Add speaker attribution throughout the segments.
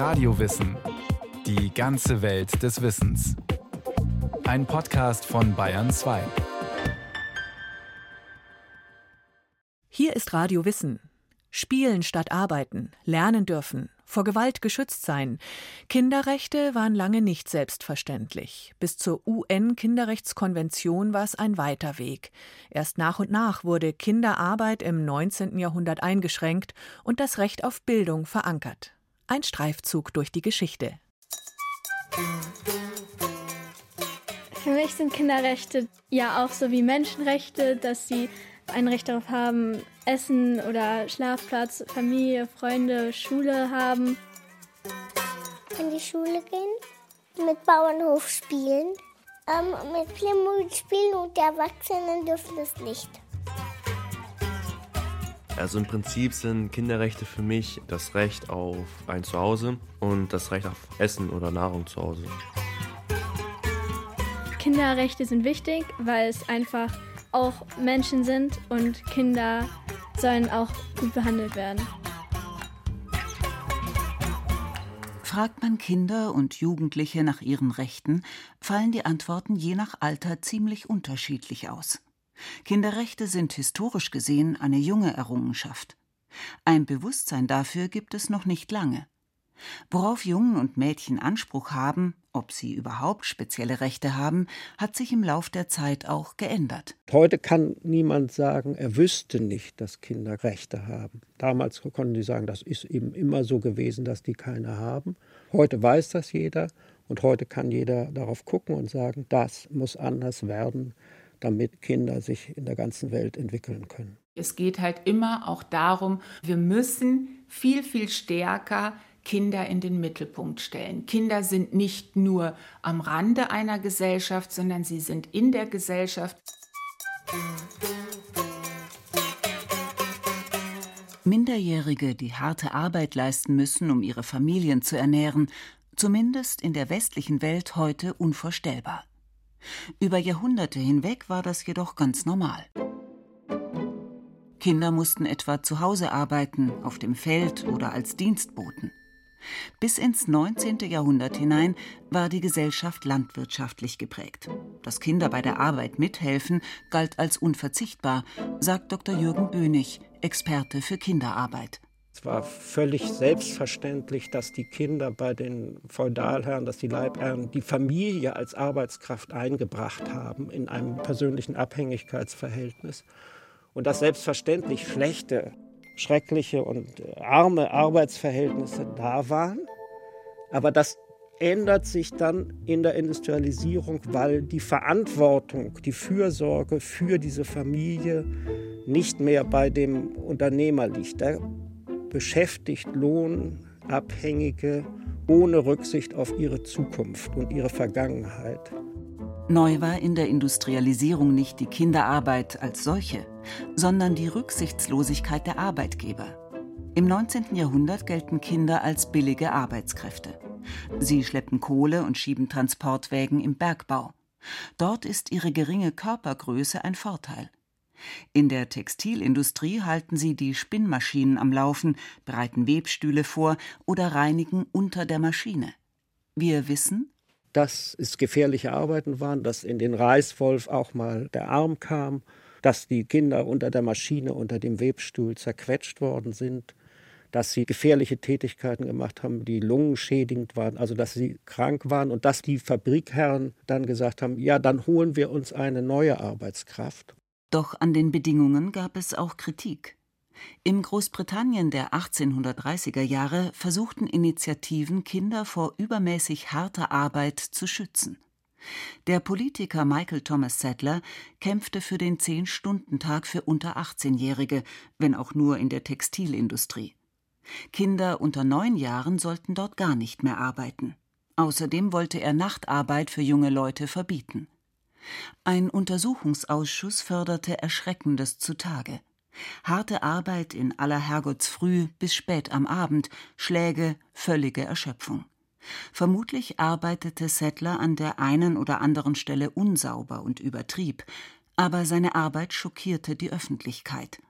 Speaker 1: Radiowissen. Die ganze Welt des Wissens. Ein Podcast von Bayern 2.
Speaker 2: Hier ist Radio Wissen. Spielen statt arbeiten, lernen dürfen, vor Gewalt geschützt sein. Kinderrechte waren lange nicht selbstverständlich. Bis zur UN-Kinderrechtskonvention war es ein weiter Weg. Erst nach und nach wurde Kinderarbeit im 19. Jahrhundert eingeschränkt und das Recht auf Bildung verankert. Ein Streifzug durch die Geschichte.
Speaker 3: Für mich sind Kinderrechte ja auch so wie Menschenrechte, dass sie ein Recht darauf haben, Essen oder Schlafplatz, Familie, Freunde, Schule haben.
Speaker 4: In die Schule gehen, mit Bauernhof spielen, ähm, mit Playmobil spielen und die Erwachsenen dürfen das nicht.
Speaker 5: Also im Prinzip sind Kinderrechte für mich das Recht auf ein Zuhause und das Recht auf Essen oder Nahrung zu Hause.
Speaker 3: Kinderrechte sind wichtig, weil es einfach auch Menschen sind und Kinder sollen auch gut behandelt werden.
Speaker 2: Fragt man Kinder und Jugendliche nach ihren Rechten, fallen die Antworten je nach Alter ziemlich unterschiedlich aus. Kinderrechte sind historisch gesehen eine junge Errungenschaft. Ein Bewusstsein dafür gibt es noch nicht lange. Worauf Jungen und Mädchen Anspruch haben, ob sie überhaupt spezielle Rechte haben, hat sich im Lauf der Zeit auch geändert.
Speaker 6: Heute kann niemand sagen, er wüsste nicht, dass Kinder Rechte haben. Damals konnten die sagen, das ist eben immer so gewesen, dass die keine haben. Heute weiß das jeder und heute kann jeder darauf gucken und sagen, das muss anders werden, damit Kinder sich in der ganzen Welt entwickeln können.
Speaker 7: Es geht halt immer auch darum, wir müssen viel, viel stärker Kinder in den Mittelpunkt stellen. Kinder sind nicht nur am Rande einer Gesellschaft, sondern sie sind in der Gesellschaft.
Speaker 2: Minderjährige, die harte Arbeit leisten müssen, um ihre Familien zu ernähren, zumindest in der westlichen Welt heute unvorstellbar. Über Jahrhunderte hinweg war das jedoch ganz normal. Kinder mussten etwa zu Hause arbeiten, auf dem Feld oder als Dienstboten. Bis ins 19. Jahrhundert hinein war die Gesellschaft landwirtschaftlich geprägt. Dass Kinder bei der Arbeit mithelfen, galt als unverzichtbar, sagt Dr. Jürgen Bönig, Experte für Kinderarbeit.
Speaker 6: Es war völlig selbstverständlich, dass die Kinder bei den Feudalherren, dass die Leibherren die Familie als Arbeitskraft eingebracht haben in einem persönlichen Abhängigkeitsverhältnis. Und dass selbstverständlich schlechte schreckliche und äh, arme Arbeitsverhältnisse da waren. Aber das ändert sich dann in der Industrialisierung, weil die Verantwortung, die Fürsorge für diese Familie nicht mehr bei dem Unternehmer liegt. Der beschäftigt Lohnabhängige ohne Rücksicht auf ihre Zukunft und ihre Vergangenheit.
Speaker 2: Neu war in der Industrialisierung nicht die Kinderarbeit als solche, sondern die Rücksichtslosigkeit der Arbeitgeber. Im 19. Jahrhundert gelten Kinder als billige Arbeitskräfte. Sie schleppen Kohle und schieben Transportwägen im Bergbau. Dort ist ihre geringe Körpergröße ein Vorteil. In der Textilindustrie halten sie die Spinnmaschinen am Laufen, bereiten Webstühle vor oder reinigen unter der Maschine. Wir wissen,
Speaker 6: dass es gefährliche Arbeiten waren, dass in den Reißwolf auch mal der Arm kam, dass die Kinder unter der Maschine, unter dem Webstuhl zerquetscht worden sind, dass sie gefährliche Tätigkeiten gemacht haben, die lungenschädigend waren, also dass sie krank waren und dass die Fabrikherren dann gesagt haben, ja, dann holen wir uns eine neue Arbeitskraft.
Speaker 2: Doch an den Bedingungen gab es auch Kritik. Im Großbritannien der 1830er Jahre versuchten Initiativen, Kinder vor übermäßig harter Arbeit zu schützen. Der Politiker Michael Thomas Sadler kämpfte für den Zehn-Stunden-Tag für unter 18-Jährige, wenn auch nur in der Textilindustrie. Kinder unter neun Jahren sollten dort gar nicht mehr arbeiten. Außerdem wollte er Nachtarbeit für junge Leute verbieten. Ein Untersuchungsausschuss förderte Erschreckendes zutage. Harte Arbeit in aller Herrgottsfrüh bis spät am Abend, Schläge, völlige Erschöpfung. Vermutlich arbeitete Settler an der einen oder anderen Stelle unsauber und übertrieb, aber seine Arbeit schockierte die Öffentlichkeit.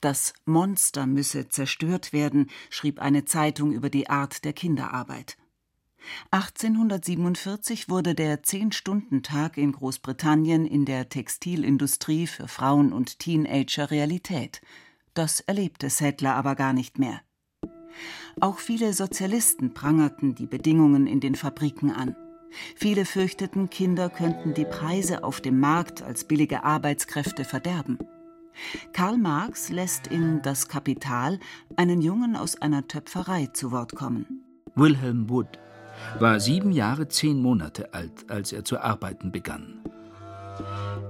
Speaker 2: Das Monster müsse zerstört werden, schrieb eine Zeitung über die Art der Kinderarbeit. 1847 wurde der Zehn-Stunden-Tag in Großbritannien in der Textilindustrie für Frauen und Teenager Realität. Das erlebte Settler aber gar nicht mehr. Auch viele Sozialisten prangerten die Bedingungen in den Fabriken an. Viele fürchteten, Kinder könnten die Preise auf dem Markt als billige Arbeitskräfte verderben. Karl Marx lässt in Das Kapital einen Jungen aus einer Töpferei zu Wort kommen.
Speaker 8: Wilhelm Wood war sieben Jahre zehn Monate alt, als er zu arbeiten begann.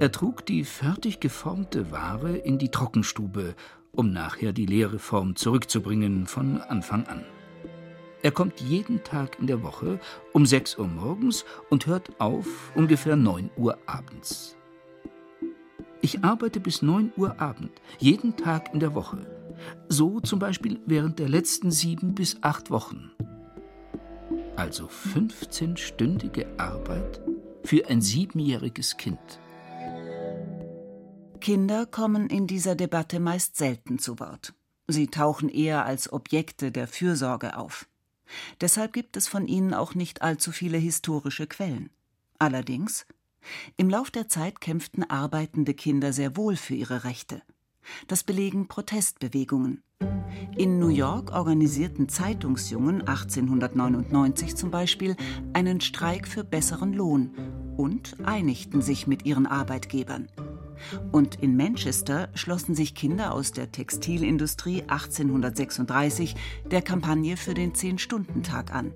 Speaker 8: Er trug die fertig geformte Ware in die Trockenstube, um nachher die leere Form zurückzubringen von Anfang an. Er kommt jeden Tag in der Woche um 6 Uhr morgens und hört auf ungefähr 9 Uhr abends. Ich arbeite bis 9 Uhr Abend, jeden Tag in der Woche. So zum Beispiel während der letzten sieben bis acht Wochen. Also 15-stündige Arbeit für ein siebenjähriges Kind.
Speaker 2: Kinder kommen in dieser Debatte meist selten zu Wort. Sie tauchen eher als Objekte der Fürsorge auf. Deshalb gibt es von ihnen auch nicht allzu viele historische Quellen. Allerdings im Lauf der Zeit kämpften arbeitende Kinder sehr wohl für ihre Rechte. Das belegen Protestbewegungen. In New York organisierten Zeitungsjungen 1899 zum Beispiel einen Streik für besseren Lohn und einigten sich mit ihren Arbeitgebern. Und in Manchester schlossen sich Kinder aus der Textilindustrie 1836 der Kampagne für den Zehn-Stunden-Tag an.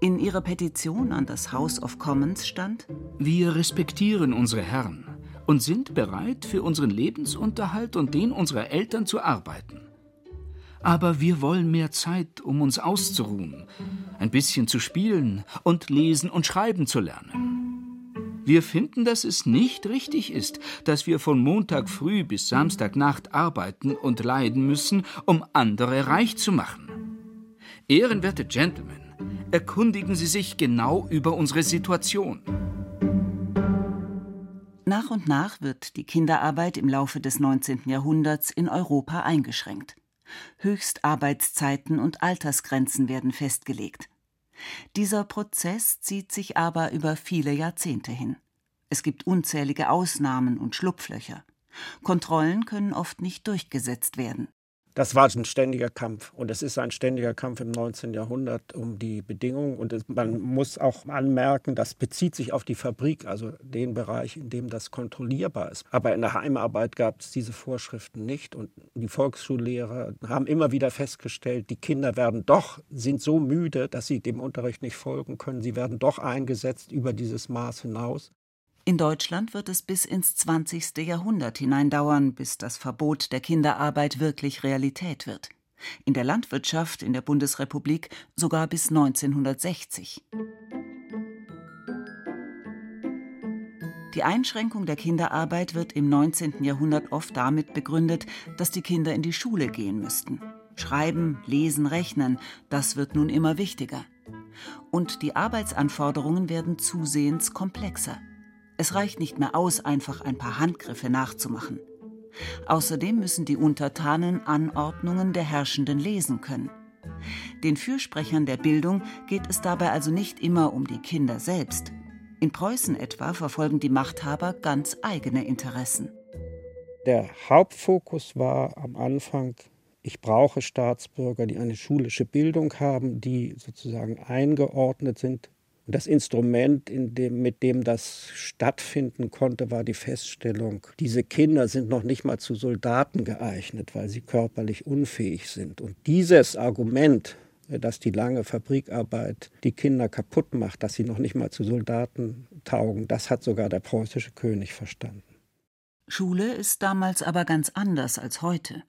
Speaker 2: In ihrer Petition an das House of Commons stand:
Speaker 8: Wir respektieren unsere Herren und sind bereit, für unseren Lebensunterhalt und den unserer Eltern zu arbeiten. Aber wir wollen mehr Zeit, um uns auszuruhen, ein bisschen zu spielen und lesen und schreiben zu lernen. Wir finden, dass es nicht richtig ist, dass wir von Montag früh bis Samstagnacht arbeiten und leiden müssen, um andere reich zu machen. Ehrenwerte Gentlemen, erkundigen Sie sich genau über unsere Situation.
Speaker 2: Nach und nach wird die Kinderarbeit im Laufe des 19. Jahrhunderts in Europa eingeschränkt. Höchstarbeitszeiten und Altersgrenzen werden festgelegt. Dieser Prozess zieht sich aber über viele Jahrzehnte hin. Es gibt unzählige Ausnahmen und Schlupflöcher. Kontrollen können oft nicht durchgesetzt werden.
Speaker 6: Das war ein ständiger Kampf und es ist ein ständiger Kampf im 19. Jahrhundert um die Bedingungen und man muss auch anmerken, das bezieht sich auf die Fabrik, also den Bereich, in dem das kontrollierbar ist. Aber in der Heimarbeit gab es diese Vorschriften nicht und die Volksschullehrer haben immer wieder festgestellt, die Kinder werden doch, sind so müde, dass sie dem Unterricht nicht folgen können. Sie werden doch eingesetzt über dieses Maß hinaus.
Speaker 2: In Deutschland wird es bis ins 20. Jahrhundert hineindauern, bis das Verbot der Kinderarbeit wirklich Realität wird. In der Landwirtschaft in der Bundesrepublik sogar bis 1960. Die Einschränkung der Kinderarbeit wird im 19. Jahrhundert oft damit begründet, dass die Kinder in die Schule gehen müssten. Schreiben, lesen, rechnen, das wird nun immer wichtiger. Und die Arbeitsanforderungen werden zusehends komplexer. Es reicht nicht mehr aus, einfach ein paar Handgriffe nachzumachen. Außerdem müssen die Untertanen Anordnungen der Herrschenden lesen können. Den Fürsprechern der Bildung geht es dabei also nicht immer um die Kinder selbst. In Preußen etwa verfolgen die Machthaber ganz eigene Interessen.
Speaker 6: Der Hauptfokus war am Anfang, ich brauche Staatsbürger, die eine schulische Bildung haben, die sozusagen eingeordnet sind und das Instrument, dem, mit dem das stattfinden konnte, war die Feststellung, diese Kinder sind noch nicht mal zu Soldaten geeignet, weil sie körperlich unfähig sind. Und dieses Argument, dass die lange Fabrikarbeit die Kinder kaputt macht, dass sie noch nicht mal zu Soldaten taugen, das hat sogar der preußische König verstanden.
Speaker 2: Schule ist damals aber ganz anders als heute.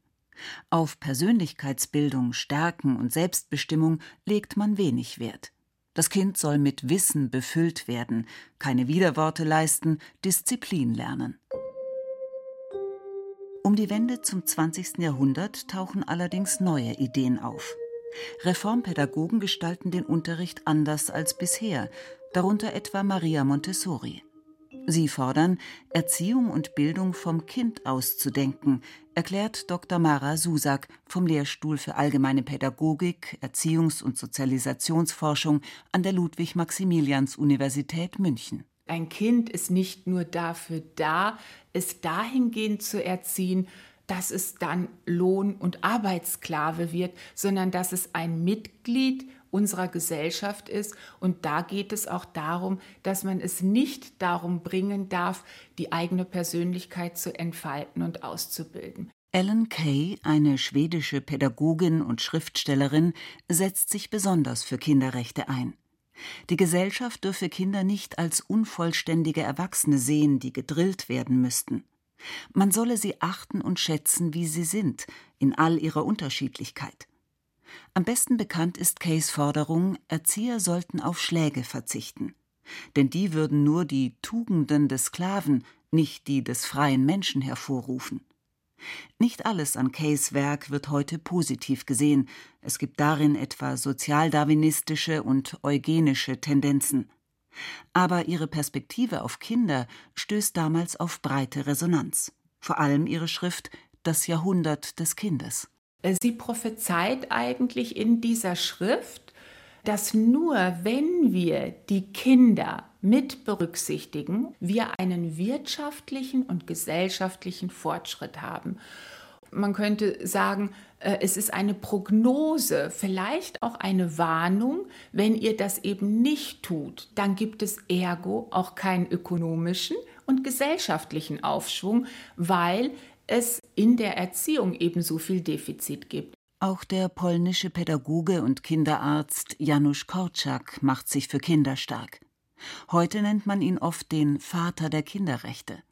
Speaker 2: Auf Persönlichkeitsbildung, Stärken und Selbstbestimmung legt man wenig Wert. Das Kind soll mit Wissen befüllt werden, keine Widerworte leisten, Disziplin lernen. Um die Wende zum 20. Jahrhundert tauchen allerdings neue Ideen auf. Reformpädagogen gestalten den Unterricht anders als bisher, darunter etwa Maria Montessori. Sie fordern, Erziehung und Bildung vom Kind aus zu denken, erklärt Dr. Mara Susak vom Lehrstuhl für Allgemeine Pädagogik, Erziehungs- und Sozialisationsforschung an der Ludwig-Maximilians-Universität München.
Speaker 7: Ein Kind ist nicht nur dafür da, es dahingehend zu erziehen, dass es dann Lohn- und Arbeitssklave wird, sondern dass es ein Mitglied unserer Gesellschaft ist. Und da geht es auch darum, dass man es nicht darum bringen darf, die eigene Persönlichkeit zu entfalten und auszubilden.
Speaker 2: Ellen Kay, eine schwedische Pädagogin und Schriftstellerin, setzt sich besonders für Kinderrechte ein. Die Gesellschaft dürfe Kinder nicht als unvollständige Erwachsene sehen, die gedrillt werden müssten. Man solle sie achten und schätzen, wie sie sind, in all ihrer Unterschiedlichkeit. Am besten bekannt ist Kays Forderung, Erzieher sollten auf Schläge verzichten. Denn die würden nur die Tugenden des Sklaven, nicht die des freien Menschen hervorrufen. Nicht alles an Kays Werk wird heute positiv gesehen. Es gibt darin etwa sozialdarwinistische und eugenische Tendenzen. Aber ihre Perspektive auf Kinder stößt damals auf breite Resonanz. Vor allem ihre Schrift Das Jahrhundert des Kindes.
Speaker 7: Sie prophezeit eigentlich in dieser Schrift, dass nur wenn wir die Kinder mit berücksichtigen, wir einen wirtschaftlichen und gesellschaftlichen Fortschritt haben. Man könnte sagen, äh, es ist eine Prognose, vielleicht auch eine Warnung. Wenn ihr das eben nicht tut, dann gibt es ergo auch keinen ökonomischen und gesellschaftlichen Aufschwung, weil es in der Erziehung ebenso viel Defizit gibt.
Speaker 2: Auch der polnische Pädagoge und Kinderarzt Janusz Korczak macht sich für Kinder stark. Heute nennt man ihn oft den Vater der Kinderrechte.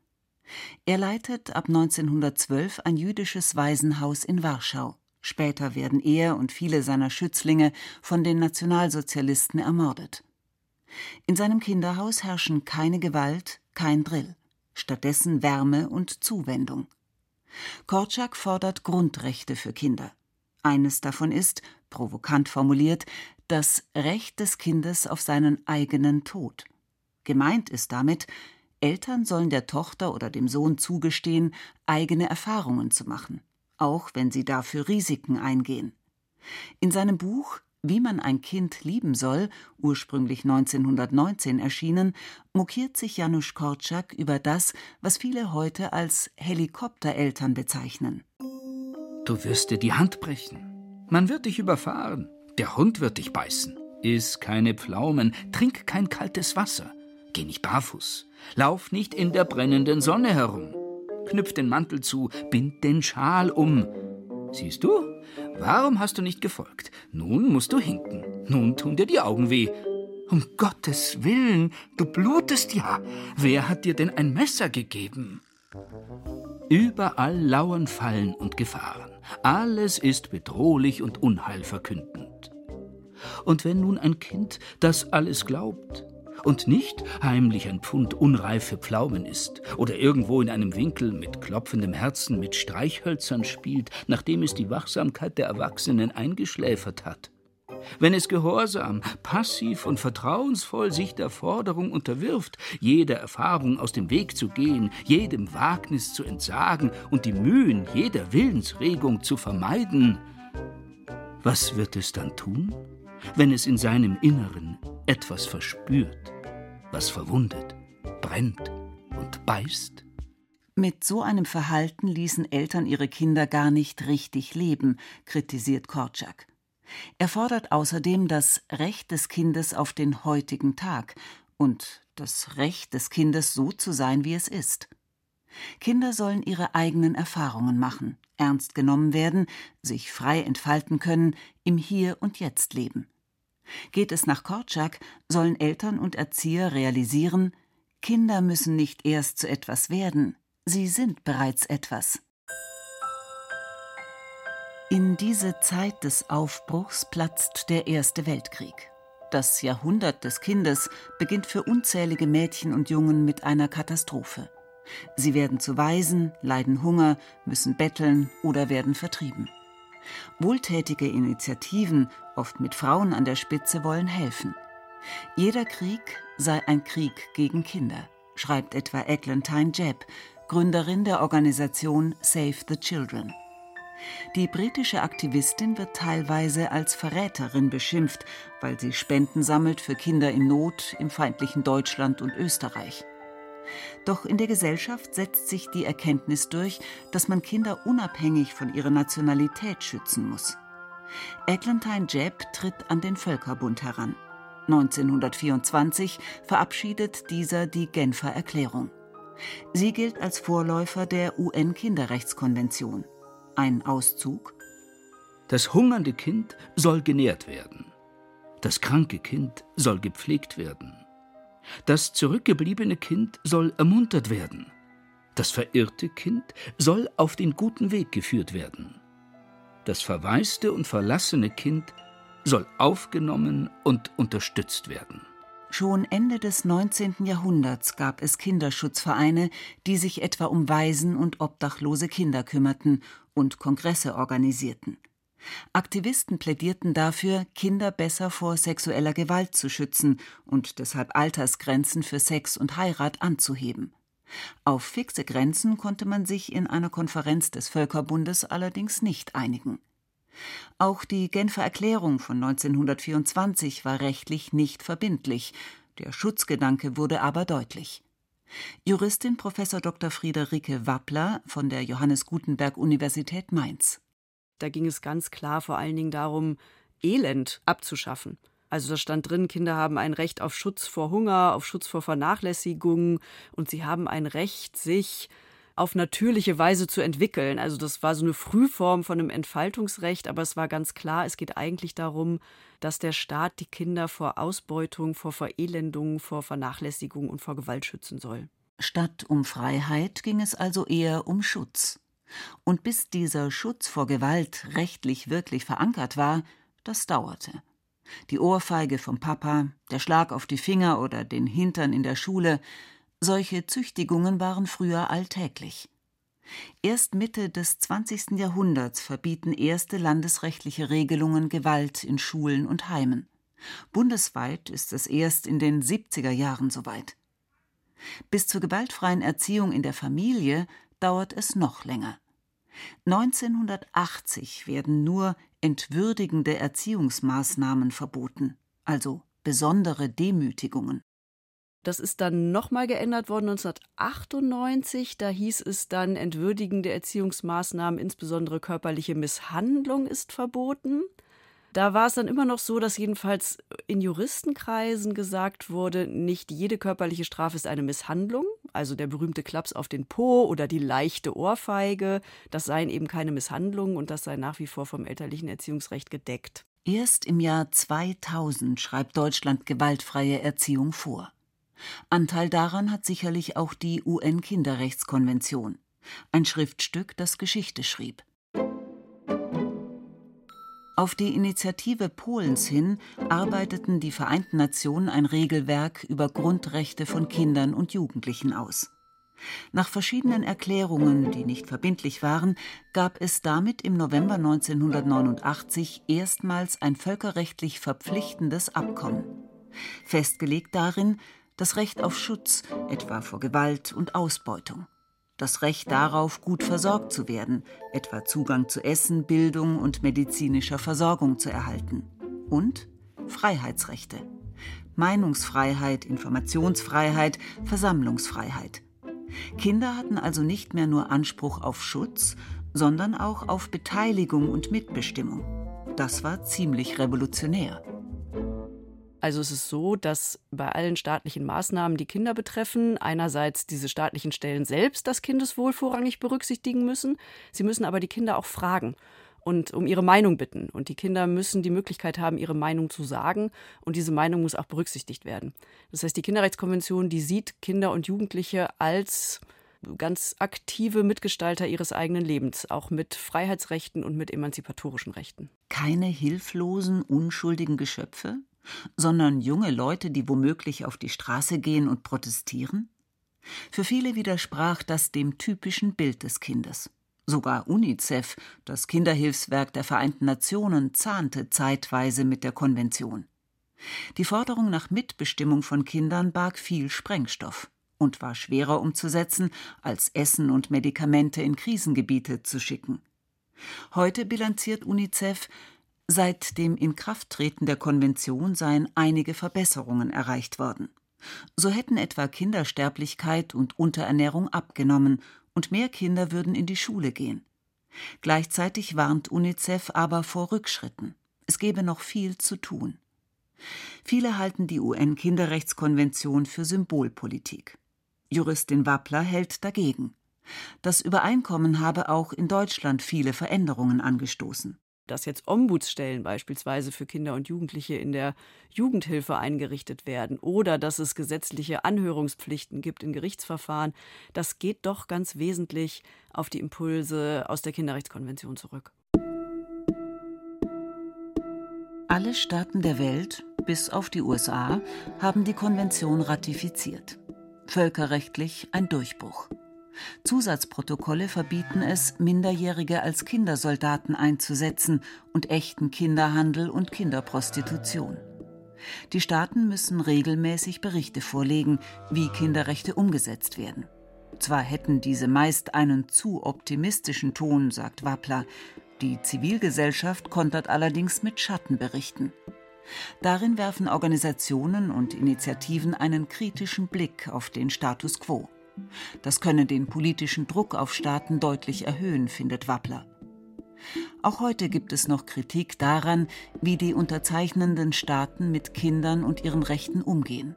Speaker 2: Er leitet ab 1912 ein jüdisches Waisenhaus in Warschau. Später werden er und viele seiner Schützlinge von den Nationalsozialisten ermordet. In seinem Kinderhaus herrschen keine Gewalt, kein Drill, stattdessen Wärme und Zuwendung. Korczak fordert Grundrechte für Kinder. Eines davon ist, provokant formuliert, das Recht des Kindes auf seinen eigenen Tod. Gemeint ist damit, Eltern sollen der Tochter oder dem Sohn zugestehen, eigene Erfahrungen zu machen, auch wenn sie dafür Risiken eingehen. In seinem Buch Wie man ein Kind lieben soll, ursprünglich 1919 erschienen, mokiert sich Janusz Korczak über das, was viele heute als Helikoptereltern bezeichnen.
Speaker 8: Du wirst dir die Hand brechen. Man wird dich überfahren. Der Hund wird dich beißen. Iss keine Pflaumen, trink kein kaltes Wasser. Geh nicht barfuß. Lauf nicht in der brennenden Sonne herum. Knüpf den Mantel zu, bind den Schal um. Siehst du? Warum hast du nicht gefolgt? Nun musst du hinken. Nun tun dir die Augen weh. Um Gottes Willen, du blutest ja. Wer hat dir denn ein Messer gegeben? Überall lauern Fallen und Gefahren. Alles ist bedrohlich und unheilverkündend. Und wenn nun ein Kind das alles glaubt, und nicht heimlich ein Pfund unreife Pflaumen isst oder irgendwo in einem Winkel mit klopfendem Herzen mit Streichhölzern spielt, nachdem es die Wachsamkeit der Erwachsenen eingeschläfert hat. Wenn es gehorsam, passiv und vertrauensvoll sich der Forderung unterwirft, jeder Erfahrung aus dem Weg zu gehen, jedem Wagnis zu entsagen und die Mühen jeder Willensregung zu vermeiden, was wird es dann tun, wenn es in seinem Inneren etwas verspürt, was verwundet, brennt und beißt?
Speaker 2: Mit so einem Verhalten ließen Eltern ihre Kinder gar nicht richtig leben, kritisiert Korczak. Er fordert außerdem das Recht des Kindes auf den heutigen Tag und das Recht des Kindes so zu sein, wie es ist. Kinder sollen ihre eigenen Erfahrungen machen, ernst genommen werden, sich frei entfalten können, im Hier und Jetzt leben. Geht es nach Korczak, sollen Eltern und Erzieher realisieren, Kinder müssen nicht erst zu etwas werden, sie sind bereits etwas. In diese Zeit des Aufbruchs platzt der Erste Weltkrieg. Das Jahrhundert des Kindes beginnt für unzählige Mädchen und Jungen mit einer Katastrophe. Sie werden zu Waisen, leiden Hunger, müssen betteln oder werden vertrieben. Wohltätige Initiativen, oft mit Frauen an der Spitze, wollen helfen. Jeder Krieg sei ein Krieg gegen Kinder. schreibt etwa Eglantine Jebb, Gründerin der Organisation Save the Children. Die britische Aktivistin wird teilweise als Verräterin beschimpft, weil sie Spenden sammelt für Kinder in Not im feindlichen Deutschland und Österreich. Doch in der Gesellschaft setzt sich die Erkenntnis durch, dass man Kinder unabhängig von ihrer Nationalität schützen muss. Eglantine Jebb tritt an den Völkerbund heran. 1924 verabschiedet dieser die Genfer Erklärung. Sie gilt als Vorläufer der UN-Kinderrechtskonvention. Ein Auszug?
Speaker 8: Das hungernde Kind soll genährt werden. Das kranke Kind soll gepflegt werden. Das zurückgebliebene Kind soll ermuntert werden. Das verirrte Kind soll auf den guten Weg geführt werden. Das verwaiste und verlassene Kind soll aufgenommen und unterstützt werden.
Speaker 2: Schon Ende des 19. Jahrhunderts gab es Kinderschutzvereine, die sich etwa um Waisen und obdachlose Kinder kümmerten und Kongresse organisierten. Aktivisten plädierten dafür, Kinder besser vor sexueller Gewalt zu schützen und deshalb Altersgrenzen für Sex und Heirat anzuheben. Auf fixe Grenzen konnte man sich in einer Konferenz des Völkerbundes allerdings nicht einigen. Auch die Genfer Erklärung von 1924 war rechtlich nicht verbindlich, der Schutzgedanke wurde aber deutlich. Juristin Prof. Dr. Friederike Wappler von der Johannes Gutenberg Universität Mainz.
Speaker 9: Da ging es ganz klar vor allen Dingen darum, Elend abzuschaffen. Also da stand drin, Kinder haben ein Recht auf Schutz vor Hunger, auf Schutz vor Vernachlässigung und sie haben ein Recht, sich auf natürliche Weise zu entwickeln. Also das war so eine Frühform von einem Entfaltungsrecht, aber es war ganz klar, es geht eigentlich darum, dass der Staat die Kinder vor Ausbeutung, vor Verelendung, vor Vernachlässigung und vor Gewalt schützen soll.
Speaker 2: Statt um Freiheit ging es also eher um Schutz. Und bis dieser Schutz vor Gewalt rechtlich wirklich verankert war, das dauerte. Die Ohrfeige vom Papa, der Schlag auf die Finger oder den Hintern in der Schule, solche Züchtigungen waren früher alltäglich. Erst Mitte des 20. Jahrhunderts verbieten erste landesrechtliche Regelungen Gewalt in Schulen und Heimen. Bundesweit ist es erst in den 70er Jahren soweit. Bis zur gewaltfreien Erziehung in der Familie dauert es noch länger. 1980 werden nur entwürdigende Erziehungsmaßnahmen verboten, also besondere Demütigungen.
Speaker 9: Das ist dann nochmal geändert worden 1998. Da hieß es dann, entwürdigende Erziehungsmaßnahmen, insbesondere körperliche Misshandlung, ist verboten. Da war es dann immer noch so, dass jedenfalls in Juristenkreisen gesagt wurde, nicht jede körperliche Strafe ist eine Misshandlung. Also der berühmte Klaps auf den Po oder die leichte Ohrfeige, das seien eben keine Misshandlungen und das sei nach wie vor vom elterlichen Erziehungsrecht gedeckt.
Speaker 2: Erst im Jahr 2000 schreibt Deutschland gewaltfreie Erziehung vor. Anteil daran hat sicherlich auch die UN-Kinderrechtskonvention, ein Schriftstück, das Geschichte schrieb. Auf die Initiative Polens hin arbeiteten die Vereinten Nationen ein Regelwerk über Grundrechte von Kindern und Jugendlichen aus. Nach verschiedenen Erklärungen, die nicht verbindlich waren, gab es damit im November 1989 erstmals ein völkerrechtlich verpflichtendes Abkommen. Festgelegt darin, das Recht auf Schutz, etwa vor Gewalt und Ausbeutung, das Recht darauf, gut versorgt zu werden, etwa Zugang zu Essen, Bildung und medizinischer Versorgung zu erhalten, und Freiheitsrechte, Meinungsfreiheit, Informationsfreiheit, Versammlungsfreiheit. Kinder hatten also nicht mehr nur Anspruch auf Schutz, sondern auch auf Beteiligung und Mitbestimmung. Das war ziemlich revolutionär.
Speaker 9: Also es ist so, dass bei allen staatlichen Maßnahmen, die Kinder betreffen, einerseits diese staatlichen Stellen selbst das Kindeswohl vorrangig berücksichtigen müssen. Sie müssen aber die Kinder auch fragen und um ihre Meinung bitten. Und die Kinder müssen die Möglichkeit haben, ihre Meinung zu sagen. Und diese Meinung muss auch berücksichtigt werden. Das heißt, die Kinderrechtskonvention, die sieht Kinder und Jugendliche als ganz aktive Mitgestalter ihres eigenen Lebens, auch mit Freiheitsrechten und mit emanzipatorischen Rechten.
Speaker 2: Keine hilflosen, unschuldigen Geschöpfe? Sondern junge Leute, die womöglich auf die Straße gehen und protestieren? Für viele widersprach das dem typischen Bild des Kindes. Sogar UNICEF, das Kinderhilfswerk der Vereinten Nationen, zahnte zeitweise mit der Konvention. Die Forderung nach Mitbestimmung von Kindern barg viel Sprengstoff. und war schwerer umzusetzen, als Essen und Medikamente in Krisengebiete zu schicken. Heute bilanziert UNICEF, seit dem Inkrafttreten der Konvention seien einige Verbesserungen erreicht worden. So hätten etwa Kindersterblichkeit und Unterernährung abgenommen und mehr Kinder würden in die Schule gehen. Gleichzeitig warnt UNICEF aber vor Rückschritten. Es gebe noch viel zu tun. Viele halten die UN-Kinderrechtskonvention für Symbolpolitik. Juristin Wappler hält dagegen. Das Übereinkommen habe auch in Deutschland viele Veränderungen angestoßen
Speaker 9: dass jetzt Ombudsstellen beispielsweise für Kinder und Jugendliche in der Jugendhilfe eingerichtet werden oder dass es gesetzliche Anhörungspflichten gibt in Gerichtsverfahren, das geht doch ganz wesentlich auf die Impulse aus der Kinderrechtskonvention zurück.
Speaker 2: Alle Staaten der Welt, bis auf die USA, haben die Konvention ratifiziert. Völkerrechtlich ein Durchbruch. Zusatzprotokolle verbieten es, Minderjährige als Kindersoldaten einzusetzen und echten Kinderhandel und Kinderprostitution. Die Staaten müssen regelmäßig Berichte vorlegen, wie Kinderrechte umgesetzt werden. Zwar hätten diese meist einen zu optimistischen Ton, sagt Wappler, die Zivilgesellschaft kontert allerdings mit Schattenberichten. Darin werfen Organisationen und Initiativen einen kritischen Blick auf den Status quo. Das könne den politischen Druck auf Staaten deutlich erhöhen, findet Wappler. Auch heute gibt es noch Kritik daran, wie die unterzeichnenden Staaten mit Kindern und ihren Rechten umgehen.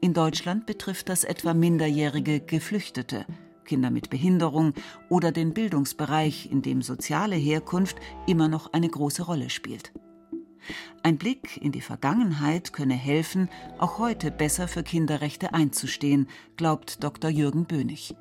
Speaker 2: In Deutschland betrifft das etwa minderjährige Geflüchtete, Kinder mit Behinderung oder den Bildungsbereich, in dem soziale Herkunft immer noch eine große Rolle spielt. Ein Blick in die Vergangenheit könne helfen, auch heute besser für Kinderrechte einzustehen, glaubt Dr. Jürgen Bönig.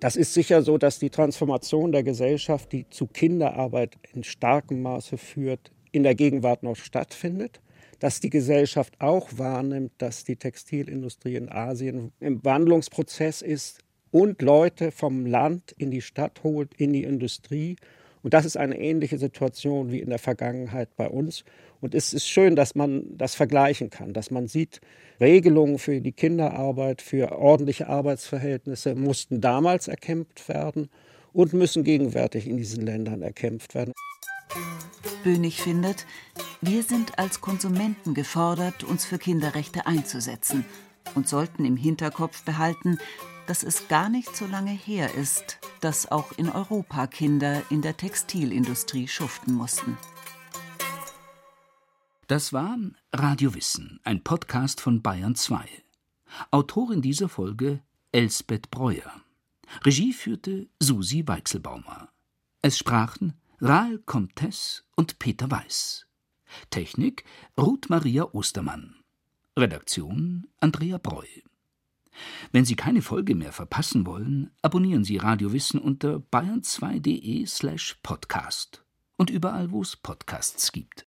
Speaker 6: Das ist sicher so, dass die Transformation der Gesellschaft, die zu Kinderarbeit in starkem Maße führt, in der Gegenwart noch stattfindet. Dass die Gesellschaft auch wahrnimmt, dass die Textilindustrie in Asien im Wandlungsprozess ist und Leute vom Land in die Stadt holt, in die Industrie. Und das ist eine ähnliche Situation wie in der Vergangenheit bei uns. Und es ist schön, dass man das vergleichen kann, dass man sieht, Regelungen für die Kinderarbeit, für ordentliche Arbeitsverhältnisse mussten damals erkämpft werden und müssen gegenwärtig in diesen Ländern erkämpft werden.
Speaker 2: Bönig findet, wir sind als Konsumenten gefordert, uns für Kinderrechte einzusetzen und sollten im Hinterkopf behalten, dass es gar nicht so lange her ist, dass auch in Europa Kinder in der Textilindustrie schuften mussten.
Speaker 8: Das war Radio Wissen, ein Podcast von Bayern 2. Autorin dieser Folge Elsbeth Breuer. Regie führte Susi Weichselbaumer. Es sprachen Rahl Comtesse und Peter Weiß. Technik Ruth Maria Ostermann. Redaktion Andrea Breu. Wenn Sie keine Folge mehr verpassen wollen, abonnieren Sie Radio Wissen unter bayern2.de slash podcast und überall, wo es Podcasts gibt.